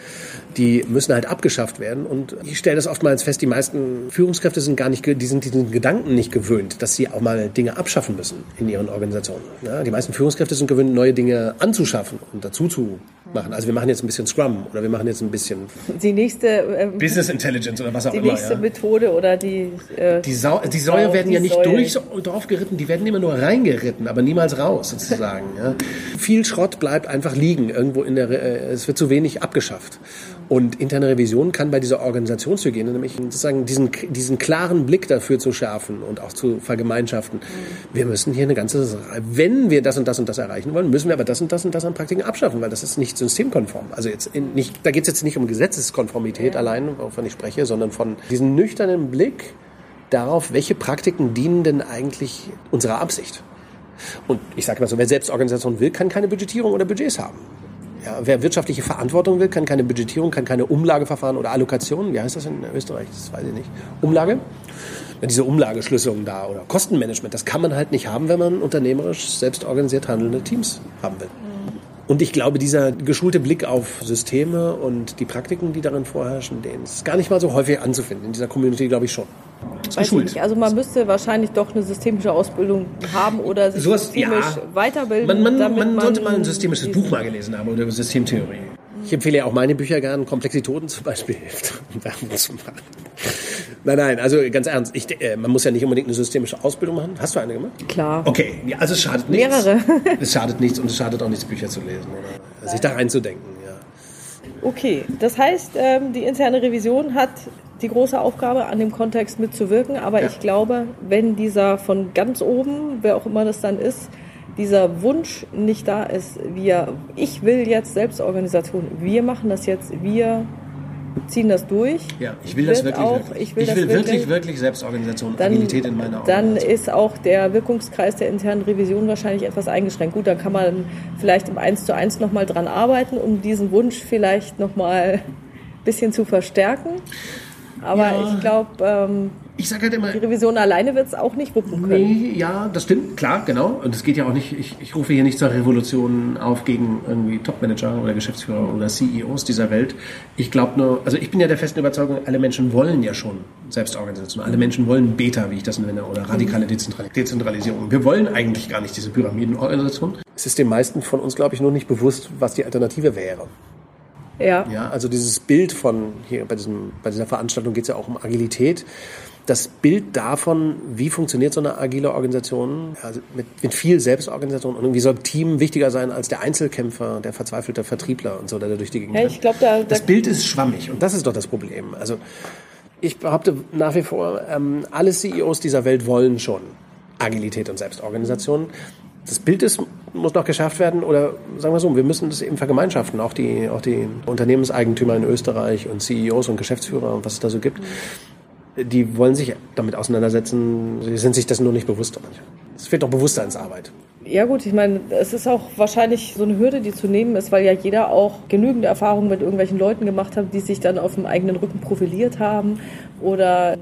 die müssen halt abgeschafft werden. Und ich stelle das oftmals fest, die meisten Führungskräfte sind gar nicht, die sind diesen Gedanken nicht gewöhnt, dass sie auch mal Dinge abschaffen müssen in ihren Organisationen. Ja, die meisten Führungskräfte sind gewöhnt, neue Dinge anzuschaffen und dazu zu machen. Also wir machen jetzt ein bisschen Scrum oder wir machen jetzt ein bisschen die nächste äh, Business Intelligence oder was auch die immer. Die nächste ja. Methode oder die äh, die, Sau die Säue werden ja nicht Säule. durch drauf geritten, die werden immer nur reingeritten, aber niemals raus sozusagen. ja. Viel Schrott bleibt einfach liegen irgendwo in der. Äh, es wird zu wenig abgeschafft. Und interne Revision kann bei dieser Organisationshygiene nämlich sozusagen diesen, diesen klaren Blick dafür zu schärfen und auch zu vergemeinschaften. Wir müssen hier eine ganze, wenn wir das und das und das erreichen wollen, müssen wir aber das und das und das an Praktiken abschaffen, weil das ist nicht systemkonform. Also jetzt in, nicht, da geht es jetzt nicht um Gesetzeskonformität allein, wovon ich spreche, sondern von diesem nüchternen Blick darauf, welche Praktiken dienen denn eigentlich unserer Absicht. Und ich sage mal so, wer Selbstorganisation will, kann keine Budgetierung oder Budgets haben. Ja, wer wirtschaftliche Verantwortung will, kann keine Budgetierung, kann keine Umlageverfahren oder Allokationen, wie heißt das in Österreich? Das weiß ich nicht. Umlage? Diese Umlageschlüsselung da oder Kostenmanagement, das kann man halt nicht haben, wenn man unternehmerisch selbst organisiert handelnde Teams haben will. Und ich glaube, dieser geschulte Blick auf Systeme und die Praktiken, die darin vorherrschen, den ist gar nicht mal so häufig anzufinden. In dieser Community glaube ich schon. Weiß nicht. Also man müsste wahrscheinlich doch eine systemische Ausbildung haben oder sich Sowas, systemisch ja. weiterbilden. Man, man, man, man sollte mal ein systemisches Buch mal gelesen haben oder Systemtheorie. Ich empfehle ja auch meine Bücher gern. Komplexitoden zum Beispiel hilft, (laughs) um Werbung zu machen. Nein, nein, also ganz ernst. Ich, äh, man muss ja nicht unbedingt eine systemische Ausbildung machen. Hast du eine gemacht? Klar. Okay, ja, also es schadet nichts. Mehrere. (laughs) es schadet nichts und es schadet auch nichts, Bücher zu lesen oder sich da reinzudenken. Ja. Okay, das heißt, ähm, die interne Revision hat die große Aufgabe, an dem Kontext mitzuwirken. Aber Ja. ich glaube, wenn dieser von ganz oben, wer auch immer das dann ist, dieser Wunsch nicht da ist, wir, ich will jetzt Selbstorganisation, wir machen das jetzt, wir ziehen das durch. Ja, ich will das wirklich. auch, wirklich. Ich will, das wirklich, wirklich, wirklich Selbstorganisation, dann, Agilität in meiner dann ist auch der Wirkungskreis der internen Revision wahrscheinlich etwas eingeschränkt. Gut, dann kann man vielleicht im 1 zu 1 nochmal dran arbeiten, um diesen Wunsch vielleicht nochmal ein (laughs) bisschen zu verstärken. Aber Ja. ich glaube, ähm, Ich sage halt immer, die Revision alleine wird es auch nicht wuppen können. Nee, ja, das stimmt, klar, genau. Und es geht ja auch nicht, ich, ich rufe hier nicht zur Revolution auf gegen irgendwie Topmanager oder Geschäftsführer oder CEOs dieser Welt. Ich glaube nur, also ich bin ja der festen Überzeugung, alle Menschen wollen ja schon Selbstorganisation. Alle Menschen wollen Beta, wie ich das nenne, oder radikale Dezentral- Dezentralisierung. Wir wollen eigentlich gar nicht diese Pyramidenorganisation. Es ist den meisten von uns, glaube ich, nur nicht bewusst, was die Alternative wäre. Ja. Ja, also dieses Bild von hier bei, diesem, bei dieser Veranstaltung geht es ja auch um Agilität. Das Bild davon, wie funktioniert so eine agile Organisation, also mit, mit viel Selbstorganisation und irgendwie soll Team wichtiger sein als der Einzelkämpfer, der verzweifelte Vertriebler und so, der da durch die Gegend Ja, ich glaube, da, da Das Bild ist schwammig und das ist doch das Problem. Also ich behaupte nach wie vor, ähm, alle CEOs dieser Welt wollen schon Agilität und Selbstorganisation. Das Bild ist, muss noch geschafft werden oder sagen wir so, wir müssen das eben vergemeinschaften. Auch die, auch die Unternehmenseigentümer in Österreich und CEOs und Geschäftsführer und was es da so gibt, die wollen sich damit auseinandersetzen. Sie sind sich dessen nur nicht bewusst. Es fehlt doch Bewusstseinsarbeit. Ja gut, ich meine, es ist auch wahrscheinlich so eine Hürde, die zu nehmen ist, weil ja jeder auch genügend Erfahrungen mit irgendwelchen Leuten gemacht hat, die sich dann auf dem eigenen Rücken profiliert haben oder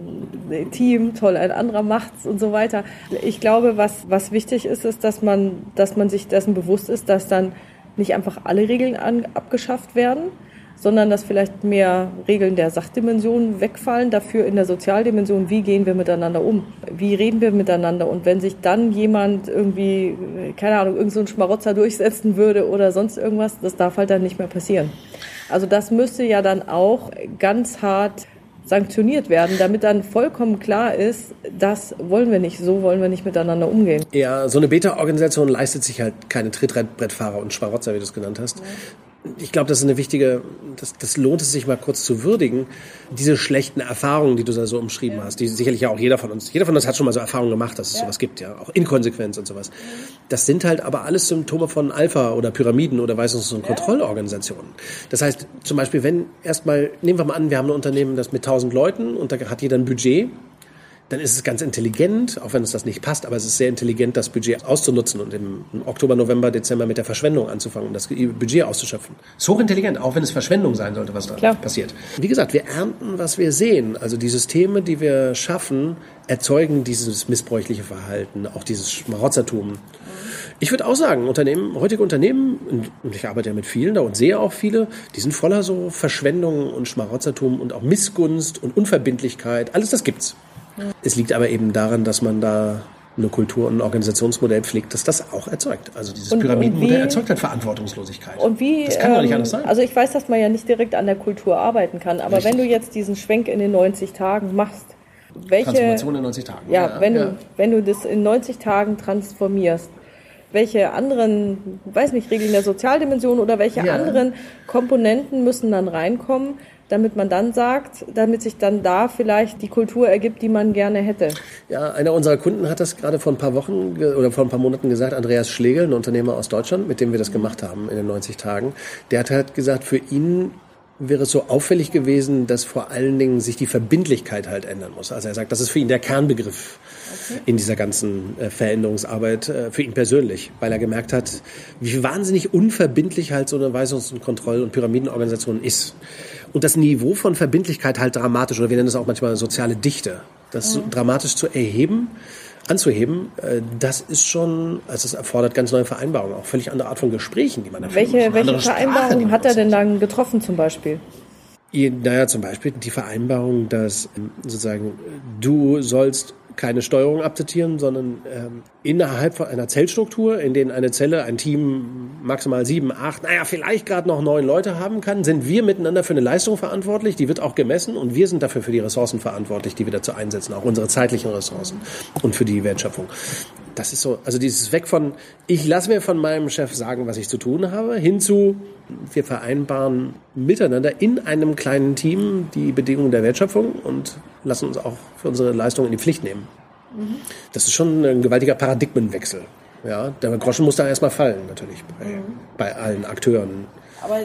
Team, toll, ein anderer macht's und so weiter. Ich glaube, was, was wichtig ist, ist, dass man, dass man sich dessen bewusst ist, dass dann nicht einfach alle Regeln an, abgeschafft werden, sondern dass vielleicht mehr Regeln der Sachdimension wegfallen, dafür in der Sozialdimension, wie gehen wir miteinander um, wie reden wir miteinander und wenn sich dann jemand irgendwie, keine Ahnung, irgend so Schmarotzer durchsetzen würde oder sonst irgendwas, das darf halt dann nicht mehr passieren. Also das müsste ja dann auch ganz hart sanktioniert werden, damit dann vollkommen klar ist, das wollen wir nicht, so wollen wir nicht miteinander umgehen. Ja, so eine Beta-Organisation leistet sich halt keine Trittbrettfahrer und Schmarotzer, wie du es genannt hast. Ich glaube, das ist eine wichtige, das, das lohnt es sich mal kurz zu würdigen. Diese schlechten Erfahrungen, die du da so umschrieben hast, die sicherlich ja auch jeder von uns, jeder von uns hat schon mal so Erfahrungen gemacht, dass es sowas gibt, ja, auch Inkonsequenz und sowas. Das sind halt aber alles Symptome von Alpha oder Pyramiden oder Weisungs- und Kontrollorganisationen. Das heißt, zum Beispiel, wenn erstmal, nehmen wir mal an, wir haben ein Unternehmen, das mit 1000 Leuten und da hat jeder ein Budget, dann ist es ganz intelligent, auch wenn uns das nicht passt, aber es ist sehr intelligent, das Budget auszunutzen und im Oktober, November, Dezember mit der Verschwendung anzufangen und das Budget auszuschöpfen. Ist hochintelligent, auch wenn es Verschwendung sein sollte, was da passiert. Wie gesagt, wir ernten, was wir sehen. Also die Systeme, die wir schaffen, erzeugen dieses missbräuchliche Verhalten, auch dieses Schmarotzertum. Ich würde auch sagen, Unternehmen, heutige Unternehmen, und ich arbeite ja mit vielen da und sehe auch viele, die sind voller so Verschwendung und Schmarotzertum und auch Missgunst und Unverbindlichkeit. Alles das gibt's. Es liegt aber eben daran, dass man da eine Kultur und ein Organisationsmodell pflegt, das das auch erzeugt. Also dieses Und- und Pyramidenmodell wie- erzeugt halt Verantwortungslosigkeit. Und wie, das kann doch nicht ähm, anders sein. Also ich weiß, dass man ja nicht direkt an der Kultur arbeiten kann, aber Richtig. wenn du jetzt diesen Schwenk in den 90 Tagen machst, welche, Transformation in 90 Tagen. ja, wenn du, wenn du das in 90 Tagen transformierst, welche anderen, weiß nicht, Regeln der Sozialdimension oder welche Ja. anderen Komponenten müssen dann reinkommen, damit man dann sagt, damit sich dann da vielleicht die Kultur ergibt, die man gerne hätte. Ja, einer unserer Kunden hat das gerade vor ein paar Wochen oder vor ein paar Monaten gesagt, Andreas Schlegel, ein Unternehmer aus Deutschland, mit dem wir das gemacht haben in den 90 Tagen. Der hat halt gesagt, für ihn wäre es so auffällig gewesen, dass vor allen Dingen sich die Verbindlichkeit halt ändern muss. Also er sagt, das ist für ihn der Kernbegriff in dieser ganzen äh, Veränderungsarbeit, äh, für ihn persönlich, weil er gemerkt hat, wie wahnsinnig unverbindlich halt so eine Weisungs- und Kontroll- und Pyramidenorganisation ist. Und das Niveau von Verbindlichkeit halt dramatisch, oder wir nennen es auch manchmal soziale Dichte, das so dramatisch zu erheben, anzuheben, äh, das ist schon, also es erfordert ganz neue Vereinbarungen, auch völlig andere Art von Gesprächen, die man da muss, Welche, welche andere Sprache, die Vereinbarung man hat er denn dann getroffen zum Beispiel? Naja, zum Beispiel die Vereinbarung, dass ähm, sozusagen du sollst keine Steuerung abzitieren, sondern ähm, innerhalb von einer Zellstruktur, in denen eine Zelle, ein Team maximal sieben, acht, naja, vielleicht gerade noch neun Leute haben kann, sind wir miteinander für eine Leistung verantwortlich, die wird auch gemessen und wir sind dafür für die Ressourcen verantwortlich, die wir dazu einsetzen, auch unsere zeitlichen Ressourcen und für die Wertschöpfung. Das ist so, also dieses Weg von, ich lasse mir von meinem Chef sagen, was ich zu tun habe, hinzu, wir vereinbaren miteinander in einem kleinen Team die Bedingungen der Wertschöpfung und lassen uns auch für unsere Leistung in die Pflicht nehmen. Mhm. Das ist schon ein gewaltiger Paradigmenwechsel. Ja, der Groschen muss da erstmal fallen, natürlich, bei, mhm. bei allen Akteuren. Aber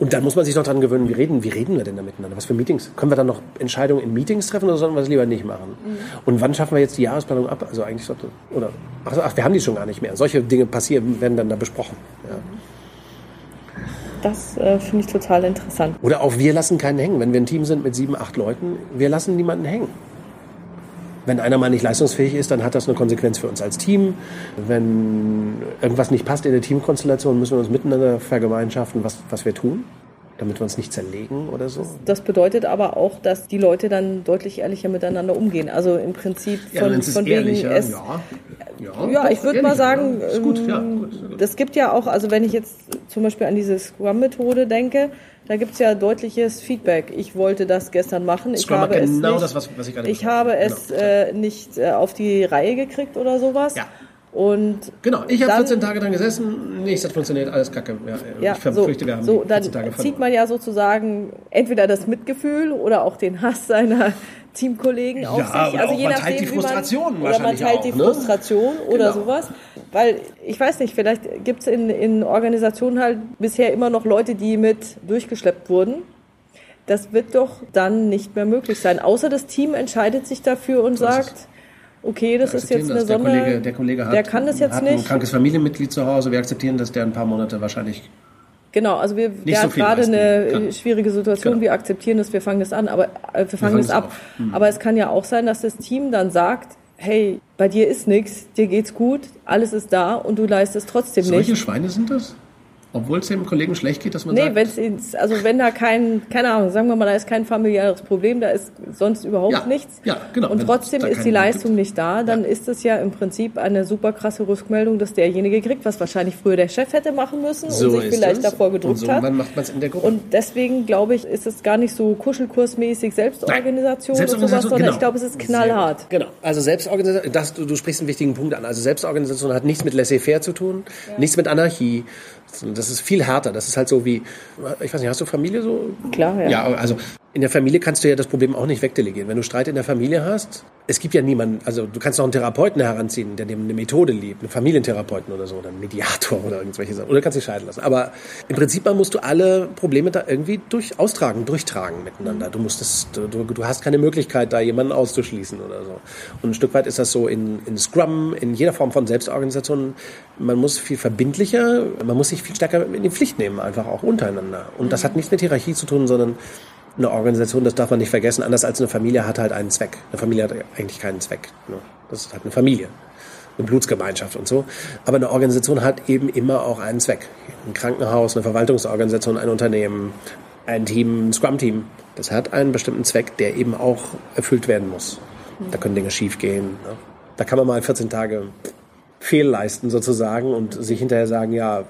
und dann muss man sich doch daran gewöhnen, wie reden, wie reden wir denn da miteinander? Was für Meetings? Können wir dann noch Entscheidungen in Meetings treffen oder sollen wir das lieber nicht machen? Mhm. Und wann schaffen wir jetzt die Jahresplanung ab? Also eigentlich sollte, oder, ach, ach, wir haben die schon gar nicht mehr. Solche Dinge passieren, werden dann da besprochen. Ja. Das äh, finde ich total interessant. Oder auch wir lassen keinen hängen. Wenn wir ein Team sind mit sieben, acht Leuten, wir lassen niemanden hängen. Wenn einer mal nicht leistungsfähig ist, dann hat das eine Konsequenz für uns als Team. Wenn irgendwas nicht passt in der Teamkonstellation, müssen wir uns miteinander vergemeinschaften, was, was wir tun damit wir uns nicht zerlegen oder so. Das bedeutet aber auch, dass die Leute dann deutlich ehrlicher miteinander umgehen. Also im Prinzip von, ja, von wegen es. Ja, ja, ja ich würde mal sagen, ja. Gut, ja, ähm, gut, gut. das gibt ja auch, also wenn ich jetzt zum Beispiel an diese Scrum-Methode denke, da gibt es ja deutliches Feedback. Ich wollte das gestern machen. Ich habe genau es nicht, das, was, was ich gerade Ich habe genau. es äh, nicht äh, auf die Reihe gekriegt oder sowas. Ja. Und genau, ich habe 14 Tage dran gesessen, nichts hat funktioniert, alles kacke. Ja, ja, ich verfürchte, so, wir haben so, dann Tage zieht man ja sozusagen entweder das Mitgefühl oder auch den Hass seiner Teamkollegen auf sich. Also je nachdem, man teilt die Frustration man, Oder man teilt auch, die ne? Frustration oder genau. sowas. Weil, ich weiß nicht, vielleicht gibt es in, in Organisationen halt bisher immer noch Leute, die mit durchgeschleppt wurden. Das wird doch dann nicht mehr möglich sein. Außer das Team entscheidet sich dafür und so sagt, okay, das ist jetzt eine Sonder... Der Kollege, der Kollege hat, der kann das jetzt hat nicht. ein krankes Familienmitglied zu Hause. Wir akzeptieren, dass der ein paar Monate wahrscheinlich Genau, also wir, wir so haben gerade eine kann. schwierige Situation, genau. wir akzeptieren das, wir fangen das an, aber äh, wir fangen das ab. Mhm. Aber es kann ja auch sein, dass das Team dann sagt, hey, bei dir ist nichts, dir geht's gut, alles ist da und du leistest trotzdem Solche nicht. Solche Schweine sind das? Obwohl es dem Kollegen schlecht geht, dass man nee, sagt... Nee, also wenn da kein, keine Ahnung, sagen wir mal, da ist kein familiäres Problem, da ist sonst überhaupt ja, nichts. Ja, genau. Und trotzdem ist die Leistung gibt. nicht da, dann ja. ist es ja im Prinzip eine super krasse Rückmeldung, dass derjenige kriegt, was wahrscheinlich früher der Chef hätte machen müssen so und sich vielleicht es. davor gedruckt und so, hat. Wann macht man es in der Gruppe? Und deswegen, glaube ich, ist es gar nicht so kuschelkursmäßig Selbstorganisation, Nein, Selbstorganisation oder sowas, sondern genau. ich glaube, es ist knallhart. Genau. Also Selbstorganisation, das, du, du sprichst einen wichtigen Punkt an. Also Selbstorganisation hat nichts mit Laissez-faire zu tun, ja. nichts mit Anarchie, das ist viel härter. Das ist halt so wie, ich weiß nicht, hast du Familie so? Klar, ja. Ja, also in der Familie kannst du ja das Problem auch nicht wegdelegieren. Wenn du Streit in der Familie hast, es gibt ja niemanden, also du kannst noch einen Therapeuten heranziehen, der dem eine Methode liebt, einen Familientherapeuten oder so, oder einen Mediator (laughs) oder irgendwelche Sachen. Oder kannst dich scheiden lassen. Aber im Prinzip musst du alle Probleme da irgendwie durch austragen, durchtragen miteinander. Du musst das, du, du hast keine Möglichkeit, da jemanden auszuschließen oder so. Und ein Stück weit ist das so in, in Scrum, in jeder Form von Selbstorganisation. Man muss viel verbindlicher, man muss sich viel stärker in die Pflicht nehmen, einfach auch untereinander. Und das hat nichts mit Hierarchie zu tun, sondern eine Organisation, das darf man nicht vergessen, anders als eine Familie hat halt einen Zweck. Eine Familie hat eigentlich keinen Zweck. Ne? Das ist halt eine Familie, eine Blutsgemeinschaft und so. Aber eine Organisation hat eben immer auch einen Zweck. Ein Krankenhaus, eine Verwaltungsorganisation, ein Unternehmen, ein Team, ein Scrum-Team. Das hat einen bestimmten Zweck, der eben auch erfüllt werden muss. Da können Dinge schiefgehen. Ne? Da kann man mal 14 Tage fehlleisten sozusagen und sich hinterher sagen, ja,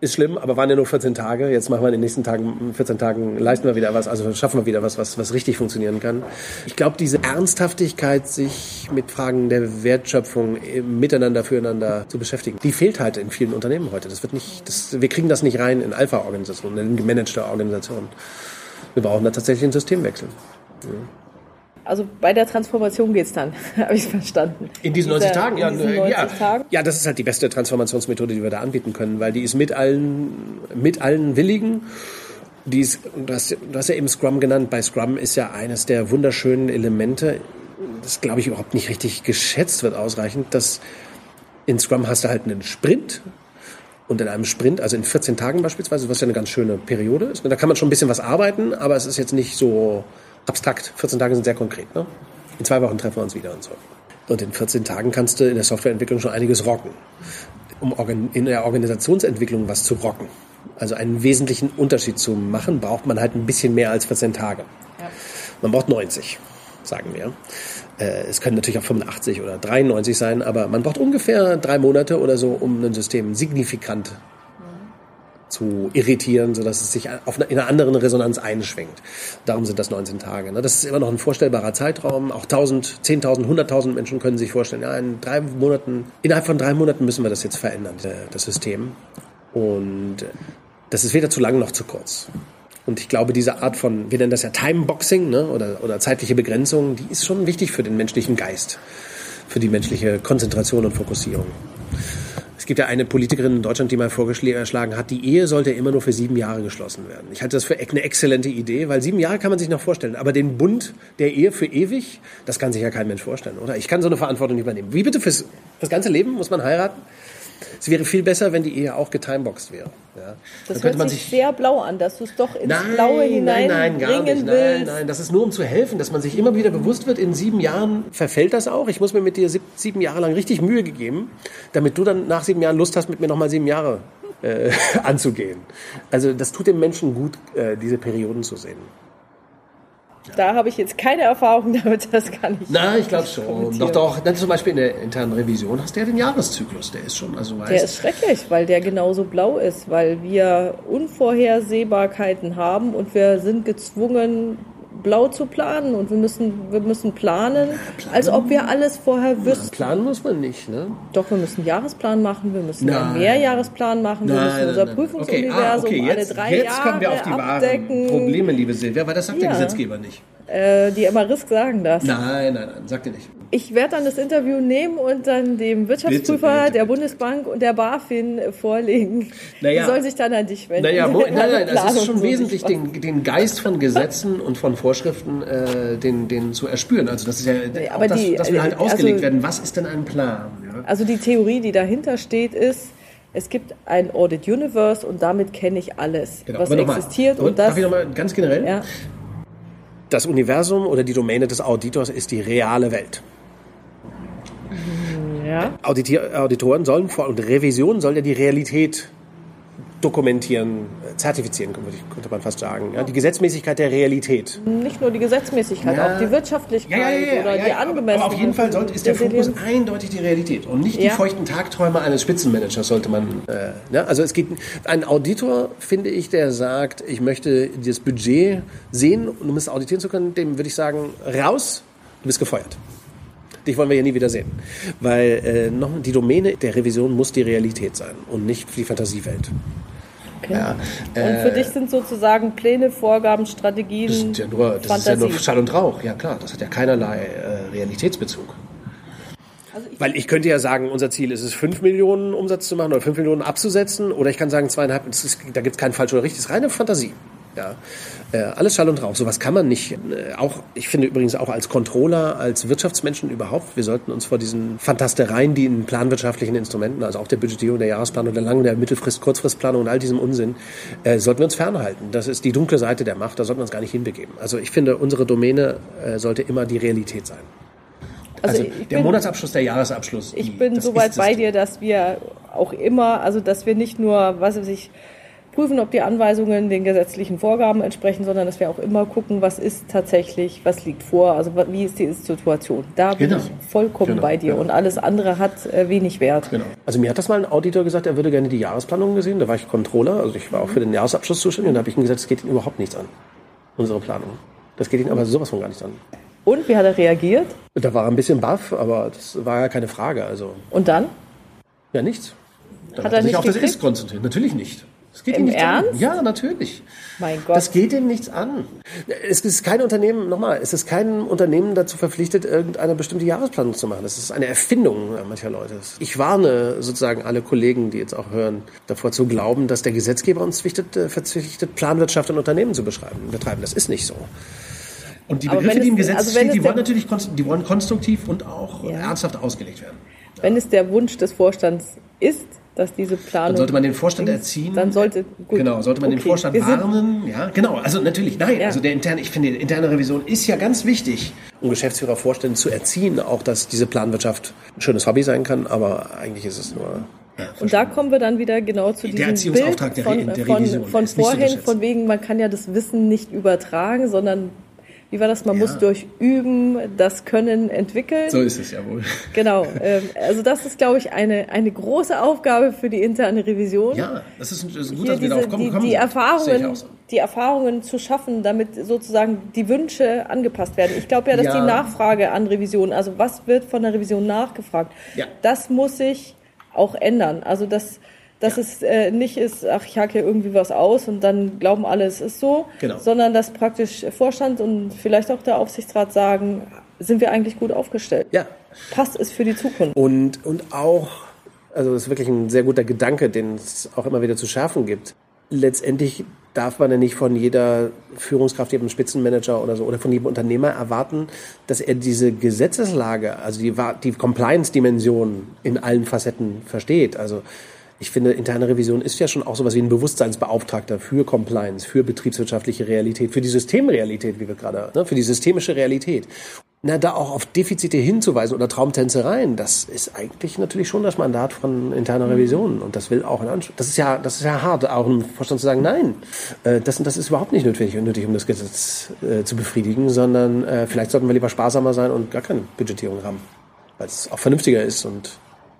ist schlimm, aber waren ja nur 14 Tage. Jetzt machen wir in den nächsten Tagen, 14 Tagen, leisten wir wieder was, also schaffen wir wieder was, was, was richtig funktionieren kann. Ich glaube, diese Ernsthaftigkeit, sich mit Fragen der Wertschöpfung miteinander, füreinander zu beschäftigen, die fehlt halt in vielen Unternehmen heute. Das wird nicht, das, wir kriegen das nicht rein in Alpha-Organisationen, in gemanagte Organisationen. Wir brauchen da tatsächlich einen Systemwechsel. Ja. Also bei der Transformation geht's dann, (laughs) habe ich verstanden. In diesen 90 Tagen? Ja, 90 ja. Tagen? ja, das ist halt die beste Transformationsmethode, die wir da anbieten können, weil die ist mit allen, mit allen Willigen. Die ist, du, hast, du hast ja eben Scrum genannt. Bei Scrum ist ja eines der wunderschönen Elemente, das glaube ich überhaupt nicht richtig geschätzt wird ausreichend, dass in Scrum hast du halt einen Sprint und in einem Sprint, also in 14 Tagen beispielsweise, was ja eine ganz schöne Periode ist. Da kann man schon ein bisschen was arbeiten, aber es ist jetzt nicht so abstrakt. 14 Tage sind sehr konkret. Ne? In zwei Wochen treffen wir uns wieder und so. Und in 14 Tagen kannst du in der Softwareentwicklung schon einiges rocken. Um in der Organisationsentwicklung was zu rocken, also einen wesentlichen Unterschied zu machen, braucht man halt ein bisschen mehr als 14 Tage. Ja. Man braucht 90, sagen wir. Äh, es können natürlich auch 85 oder 93 sein, aber man braucht ungefähr drei Monate oder so, um ein System signifikant zu irritieren, sodass es sich auf eine, in einer anderen Resonanz einschwenkt. Darum sind das 19 Tage. Ne? Das ist immer noch ein vorstellbarer Zeitraum. Auch 1000, 10.000, 100.000 Menschen können sich vorstellen, ja, in drei Monaten, innerhalb von drei Monaten müssen wir das jetzt verändern, das System. Und das ist weder zu lang noch zu kurz. Und ich glaube, diese Art von, wir nennen das ja Timeboxing ne, oder, oder zeitliche Begrenzung, die ist schon wichtig für den menschlichen Geist, für die menschliche Konzentration und Fokussierung. Gibt ja eine Politikerin in Deutschland, die mal vorgeschlagen hat, die Ehe sollte immer nur für sieben Jahre geschlossen werden. Ich halte das für eine exzellente Idee, weil sieben Jahre kann man sich noch vorstellen. Aber den Bund der Ehe für ewig, das kann sich ja kein Mensch vorstellen, oder? Ich kann so eine Verantwortung nicht übernehmen. Wie bitte fürs, fürs ganze Leben muss man heiraten? Es wäre viel besser, wenn die Ehe auch getimeboxt wäre. Ja. Das hört sich, sich sehr blau an, dass du es doch ins nein, Blaue hinein nein, nein, gar nicht. Nein, nein, das ist nur um zu helfen, dass man sich immer wieder bewusst wird, in sieben Jahren verfällt das auch. Ich muss mir mit dir sieb, sieben Jahre lang richtig Mühe gegeben, damit du dann nach sieben Jahren Lust hast, mit mir nochmal sieben Jahre äh, (laughs) anzugehen. Also das tut dem Menschen gut, äh, diese Perioden zu sehen. Da habe ich jetzt keine Erfahrung (laughs) damit, das kann ich. Na, ich glaube schon. Doch, doch. Dann zum Beispiel in der internen Revision hast du ja den Jahreszyklus. Der ist schon, also weißt, Der ist schrecklich, weil der genauso blau ist, weil wir Unvorhersehbarkeiten haben und wir sind gezwungen, blau zu planen und wir müssen, wir müssen planen, planen, als ob wir alles vorher wüssten. planen muss man nicht, ne? Doch, wir müssen einen Jahresplan machen, wir müssen nein. einen Mehrjahresplan machen, wir nein, müssen unser nein, Prüfungsuniversum okay. Ah, okay. Jetzt, alle drei jetzt Jahre kommen wir auf die abdecken. wahren Probleme, liebe Silvia, weil das sagt ja. der Gesetzgeber nicht. Äh, die immer Risk sagen das. Nein, nein, nein, sagt er nicht. Ich werde dann das Interview nehmen und dann dem Wirtschaftsprüfer bitte, bitte, der Bundesbank und der BaFin vorlegen. Naja, die sollen sich dann an dich wenden. Naja, nein, nein, das ist schon wesentlich, den, den Geist von Gesetzen und von Vorschriften äh, den, den zu erspüren. Also das ist ja nee, auch das, die, dass wir halt also, ausgelegt werden. Was ist denn ein Plan? Ja? Also die Theorie, die dahinter steht, ist, es gibt ein Audit Universe und damit kenne ich alles, genau, was existiert. und das, darf ich nochmal ganz generell? Ja. Das Universum oder die Domäne des Auditors ist die reale Welt. Ja. Auditoren sollen vor und Revision soll ja die Realität dokumentieren, zertifizieren, könnte man fast sagen. Ja, die Gesetzmäßigkeit der Realität. Nicht nur die Gesetzmäßigkeit, ja. auch die Wirtschaftlichkeit ja, oder die Angemessenheit. Aber auf jeden Fall sollte, ist der Fokus eindeutig die Realität und nicht die feuchten Tagträume eines Spitzenmanagers sollte man. Äh, ja, also es geht ein Auditor, finde ich, der sagt, ich möchte das Budget sehen, um es auditieren zu können, dem würde ich sagen, raus, du bist gefeuert dich wollen wir ja nie wieder sehen. Weil äh, noch, die Domäne der Revision muss die Realität sein und nicht die Fantasiewelt. Okay. Ja, äh, und für dich sind sozusagen Pläne, Vorgaben, Strategien. Das, ja nur, das ist ja nur Schall und Rauch, ja klar. Das hat ja keinerlei äh, Realitätsbezug. Also ich Weil ich könnte ja sagen, unser Ziel ist es, 5 Millionen Umsatz zu machen oder 5 Millionen abzusetzen. Oder ich kann sagen, zweieinhalb, ist, da gibt es keinen falsch oder richtig, das ist reine Fantasie. Ja. Äh, alles Schall und Rauch. Sowas kann man nicht. Äh, auch, ich finde übrigens auch als Controller, als Wirtschaftsmenschen überhaupt, wir sollten uns vor diesen Fantastereien, die in planwirtschaftlichen Instrumenten, also auch der Budgetierung, der Jahresplanung, der Lang-, der Mittelfrist-, Kurzfristplanung und all diesem Unsinn, äh, sollten wir uns fernhalten. Das ist die dunkle Seite der Macht, da sollten wir uns gar nicht hinbegeben. Also ich finde, unsere Domäne äh, sollte immer die Realität sein. Also, also der bin, Monatsabschluss, der Jahresabschluss. Ich die, bin soweit bei dir, dass wir auch immer, also dass wir nicht nur, was weiß ich, prüfen, ob die Anweisungen den gesetzlichen Vorgaben entsprechen, sondern dass wir auch immer gucken, was ist tatsächlich, was liegt vor, also wie ist die Situation. Da bin genau. ich vollkommen genau. bei dir ja. und alles andere hat äh, wenig Wert. Genau. Also mir hat das mal ein Auditor gesagt, er würde gerne die Jahresplanung gesehen, da war ich Controller, also ich war auch für den Jahresabschluss zuständig und da habe ich ihm gesagt, es geht ihm überhaupt nichts an, unsere Planung. Das geht ihm aber sowas von gar nichts an. Und wie hat er reagiert? Da war er ein bisschen baff, aber das war ja keine Frage. Also. Und dann? Ja, nichts. Dann hat, hat er, sich auf gekriegt? das Ist konzentriert. Natürlich nicht. Das geht Im ihm nichts Ernst? an. Ja, natürlich. Mein Gott. Das geht ihm nichts an. Es ist kein Unternehmen, nochmal, es ist kein Unternehmen dazu verpflichtet, irgendeine bestimmte Jahresplanung zu machen. Das ist eine Erfindung mancher Leute. Ich warne sozusagen alle Kollegen, die jetzt auch hören, davor zu glauben, dass der Gesetzgeber uns verpflichtet, äh, verpflichtet Planwirtschaft in Unternehmen zu beschreiben, betreiben. Das ist nicht so. Und die Begriffe, die im Gesetz also stehen, die wollen natürlich die wollen konstruktiv und auch ja. ernsthaft ausgelegt werden. Wenn es der Wunsch des Vorstands ist, dass diese Planung. Dann sollte man den Vorstand erziehen. Dann sollte gut. Genau, sollte man okay. den Vorstand warnen. Ja, genau. Also natürlich, nein. Ja. Also der interne, ich finde, die interne Revision ist ja ganz wichtig, um Geschäftsführer, Vorstände zu erziehen, auch dass diese Planwirtschaft ein schönes Hobby sein kann, aber eigentlich ist es nur und da kommen wir dann wieder genau zu der diesem Bild der, von, der von, Revision von zu vorhin, unterschätzen. von wegen, man kann ja das Wissen nicht übertragen, sondern wie war das? Man Ja. muss durch Üben das Können entwickeln. So ist es ja wohl. Genau. (laughs) Ähm, also das ist, glaube ich, eine, eine große Aufgabe für die interne Revision. Ja, das ist, das ist gut, Hier dass wir diese, darauf kommen. die, kommen die, Erfahrungen, so. die Erfahrungen zu schaffen, damit sozusagen die Wünsche angepasst werden. Ich glaube ja, dass Ja. die Nachfrage an Revision, also was wird von der Revision nachgefragt, Ja. das muss sich auch ändern. Also dass, dass es äh, nicht ist, ach, ich hake irgendwie was aus und dann glauben alle, es ist so, Genau. sondern dass praktisch Vorstand und vielleicht auch der Aufsichtsrat sagen, sind wir eigentlich gut aufgestellt? Ja, Passt es für die Zukunft? Und, und auch, also das ist wirklich ein sehr guter Gedanke, den es auch immer wieder zu schärfen gibt. Letztendlich darf man ja nicht von jeder Führungskraft, jedem Spitzenmanager oder so oder von jedem Unternehmer erwarten, dass er diese Gesetzeslage, also die, die Compliance-Dimension in allen Facetten versteht. Also ich finde, interne Revision ist ja schon auch sowas wie ein Bewusstseinsbeauftragter für Compliance, für betriebswirtschaftliche Realität, für die Systemrealität, wie wir gerade, ne, für die systemische Realität. Na, da auch auf Defizite hinzuweisen oder Traumtänzereien, das ist eigentlich natürlich schon das Mandat von interner Revision. Und das will auch ein Anspruch. Das ist ja, das ist ja hart, auch im Vorstand zu sagen, nein, äh, das, das ist überhaupt nicht nötig, nötig um das Gesetz äh, zu befriedigen, sondern äh, vielleicht sollten wir lieber sparsamer sein und gar keine Budgetierung haben. Weil es auch vernünftiger ist und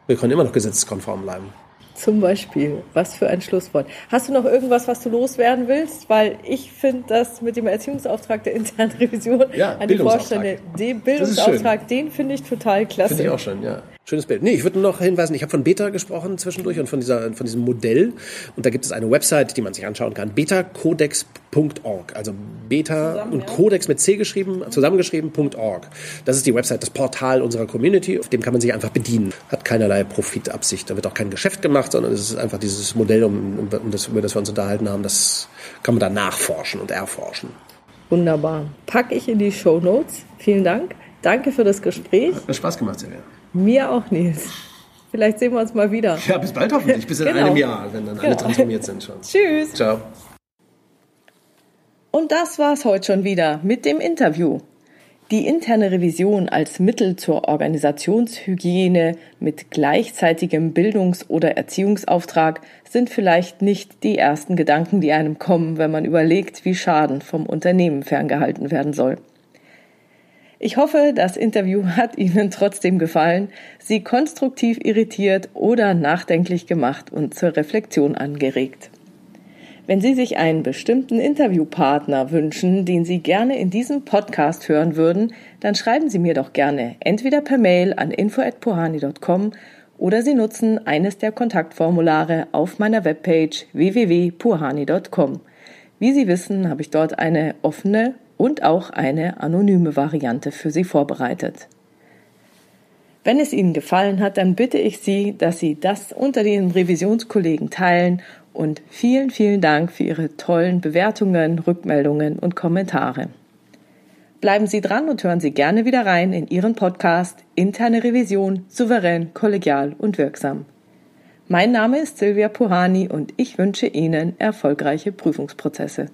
wir können immer noch gesetzeskonform bleiben. Zum Beispiel. Was für ein Schlusswort. Hast du noch irgendwas, was du loswerden willst? Weil ich finde das mit dem Erziehungsauftrag der internen Revision Ja, an die. Vorstände, den Bildungsauftrag, den finde ich total klasse. Finde ich auch schön, ja. Schönes Bild. Nee, ich würde nur noch hinweisen, ich habe von Beta gesprochen zwischendurch und von, dieser, von diesem Modell. Und da gibt es eine Website, die man sich anschauen kann. betacodex.org. Also Beta Zusammen, und ja. Codex mit C geschrieben, zusammengeschrieben.org. Das ist die Website, das Portal unserer Community. Auf dem kann man sich einfach bedienen. Hat keinerlei Profitabsicht. Da wird auch kein Geschäft gemacht, sondern es ist einfach dieses Modell, um, um, um das, über das wir uns unterhalten haben. Das kann man da nachforschen und erforschen. Wunderbar. Packe ich in die Show Notes. Vielen Dank. Danke für das Gespräch. Hat Spaß gemacht, Silvia. Mir auch, Nils. Vielleicht sehen wir uns mal wieder. Ja, bis bald hoffentlich. Bis in Genau. einem Jahr, wenn dann alle Genau. transformiert sind schon. Tschüss. Ciao. Und das war's heute schon wieder mit dem Interview. Die interne Revision als Mittel zur Organisationshygiene mit gleichzeitigem Bildungs- oder Erziehungsauftrag sind vielleicht nicht die ersten Gedanken, die einem kommen, wenn man überlegt, wie Schaden vom Unternehmen ferngehalten werden soll. Ich hoffe, das Interview hat Ihnen trotzdem gefallen, Sie konstruktiv irritiert oder nachdenklich gemacht und zur Reflexion angeregt. Wenn Sie sich einen bestimmten Interviewpartner wünschen, den Sie gerne in diesem Podcast hören würden, dann schreiben Sie mir doch gerne entweder per Mail an info@puhani.com oder Sie nutzen eines der Kontaktformulare auf meiner Webpage www.puhani.com. Wie Sie wissen, habe ich dort eine offene und auch eine anonyme Variante für Sie vorbereitet. Wenn es Ihnen gefallen hat, dann bitte ich Sie, dass Sie das unter den Revisionskollegen teilen und vielen, vielen Dank für Ihre tollen Bewertungen, Rückmeldungen und Kommentare. Bleiben Sie dran und hören Sie gerne wieder rein in Ihren Podcast Interne Revision, souverän, kollegial und wirksam. Mein Name ist Silvia Puhani und ich wünsche Ihnen erfolgreiche Prüfungsprozesse.